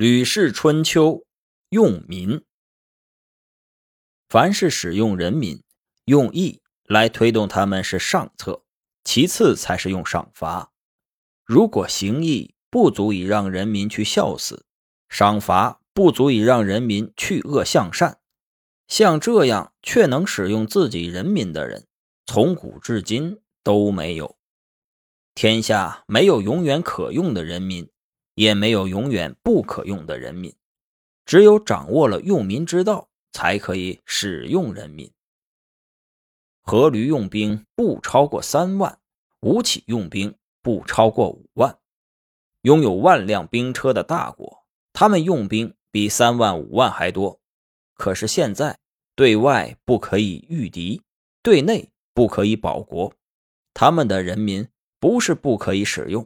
吕氏春秋用民，凡是使用人民，用义来推动他们是上策，其次才是用赏罚。如果行义不足以让人民去孝死，赏罚不足以让人民去恶向善，像这样却能使用自己人民的人，从古至今都没有。天下没有永远可用的人民。也没有永远不可用的人民，只有掌握了用民之道，才可以使用人民。阖闾用兵不超过三万，吴起用兵不超过五万，拥有万辆兵车的大国，他们用兵比三万五万还多。可是现在，对外不可以御敌，对内不可以保国，他们的人民不是不可以使用，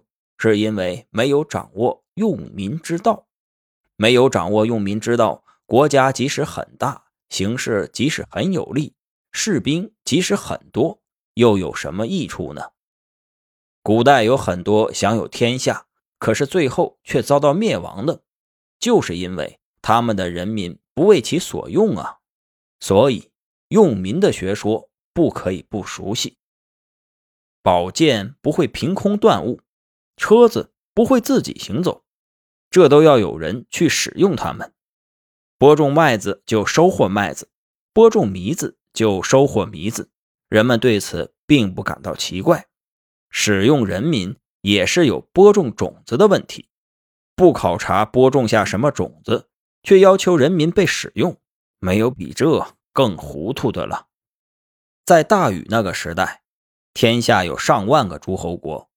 是因为没有掌握。用民之道，没有掌握用民之道，国家即使很大，形势即使很有利，士兵即使很多，又有什么益处呢？古代有很多享有天下，可是最后却遭到灭亡的，就是因为他们的人民不为其所用啊！所以，用民的学说不可以不熟悉。宝剑不会凭空断物，车子。不会自己行走，这都要有人去使用它们。播种麦子就收获麦子，播种糜子就收获糜子。人们对此并不感到奇怪。使用人民也是有播种种子的问题，不考察播种下什么种子，却要求人民被使用，没有比这更糊涂的了。在大禹那个时代，天下有上万个诸侯国。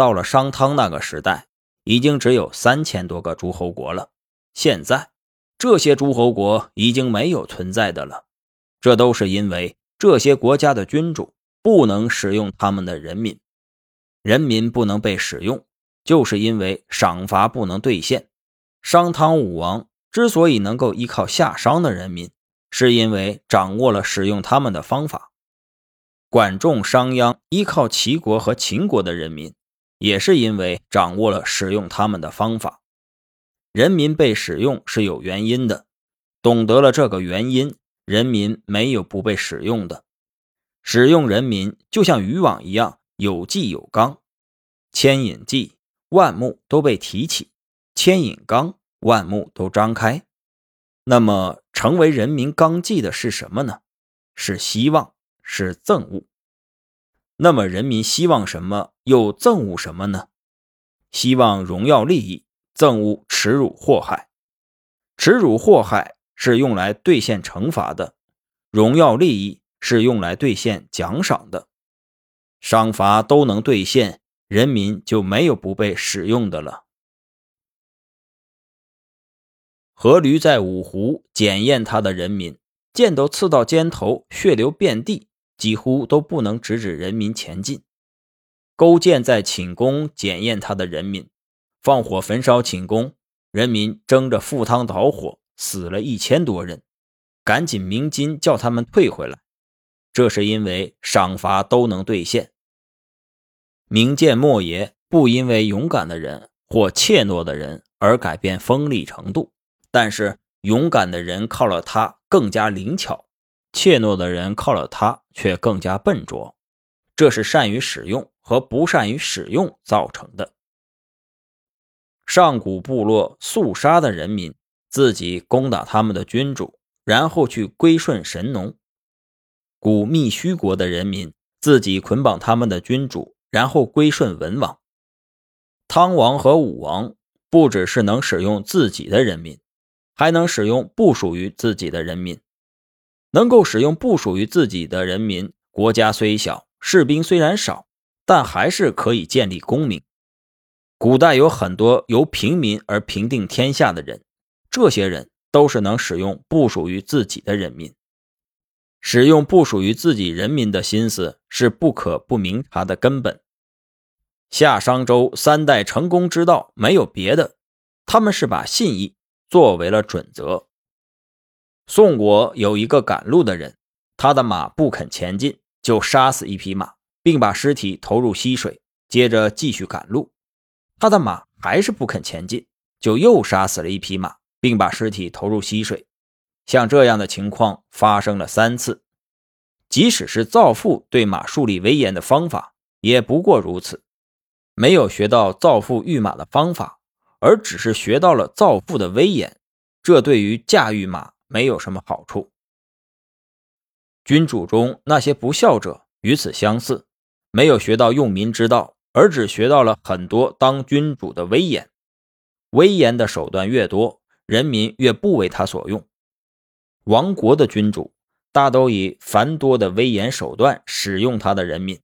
到了商汤那个时代，已经只有三千多个诸侯国了。现在，这些诸侯国已经没有存在的了。这都是因为这些国家的君主不能使用他们的人民，人民不能被使用，就是因为赏罚不能兑现。商汤武王之所以能够依靠夏商的人民，是因为掌握了使用他们的方法。管仲、商鞅依靠齐国和秦国的人民。也是因为掌握了使用他们的方法，人民被使用是有原因的。懂得了这个原因，人民没有不被使用的。使用人民就像渔网一样，有纪有纲。牵引计，万目都被提起；牵引纲，万目都张开。那么，成为人民纲纪的是什么呢？是希望，是憎恶。那么，人民希望什么，又憎恶什么呢？希望荣耀利益，憎恶耻辱祸害。耻辱祸害是用来兑现惩罚的，荣耀利益是用来兑现奖赏的。赏罚都能兑现，人民就没有不被使用的了。阖闾在五湖检验他的人民，剑都刺到肩头，血流遍地。几乎都不能直指人民前进。勾践在寝宫检验他的人民，放火焚烧寝宫，人民争着赴汤蹈火，死了一千多人，赶紧鸣金叫他们退回来。这是因为赏罚都能兑现。明鉴莫邪不因为勇敢的人或怯懦的人而改变锋利程度，但是勇敢的人靠了他更加灵巧。怯懦的人靠了他，却更加笨拙，这是善于使用和不善于使用造成的。上古部落肃杀的人民，自己攻打他们的君主，然后去归顺神农；古密须国的人民，自己捆绑他们的君主，然后归顺文王。汤王和武王，不只是能使用自己的人民，还能使用不属于自己的人民。能够使用不属于自己的人民，国家虽小，士兵虽然少，但还是可以建立功名。古代有很多由平民而平定天下的人，这些人都是能使用不属于自己的人民。使用不属于自己人民的心思是不可不明察的根本。夏商周三代成功之道没有别的，他们是把信义作为了准则。宋国有一个赶路的人，他的马不肯前进，就杀死一匹马，并把尸体投入溪水，接着继续赶路。他的马还是不肯前进，就又杀死了一匹马，并把尸体投入溪水。像这样的情况发生了三次。即使是造父对马树立威严的方法，也不过如此。没有学到造父御马的方法，而只是学到了造父的威严，这对于驾驭马没有什么好处。君主中那些不孝者与此相似，没有学到用民之道，而只学到了很多当君主的威严。威严的手段越多，人民越不为他所用。亡国的君主。大都以繁多的威严手段使用他的人民，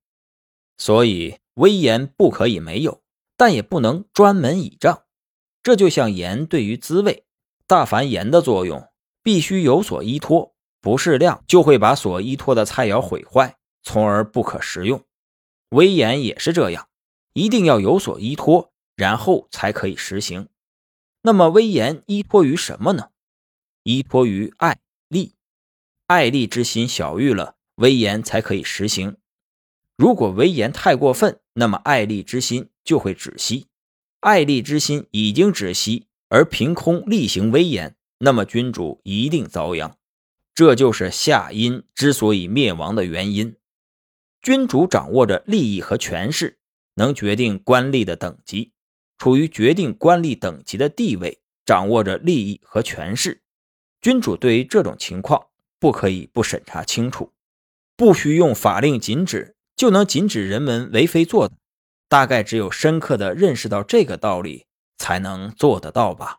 所以威严不可以没有，但也不能专门倚仗。这就像盐对于滋味，大凡盐的作用必须有所依托，不适量就会把所依托的菜肴毁坏，从而不可食用。威严也是这样，一定要有所依托，然后才可以实行。那么威严依托于什么呢？依托于爱利。爱利之心小于了，威严才可以实行。如果威严太过分，那么爱利之心就会止息。爱利之心已经止息，而凭空力行威严，那么君主一定遭殃。这就是夏殷之所以灭亡的原因。君主掌握着利益和权势，能决定官吏的等级，处于决定官吏等级的地位，掌握着利益和权势。君主对于这种情况。不可以不审查清楚，不需用法令禁止就能禁止人们为非作歹。大概只有深刻的认识到这个道理，才能做得到吧。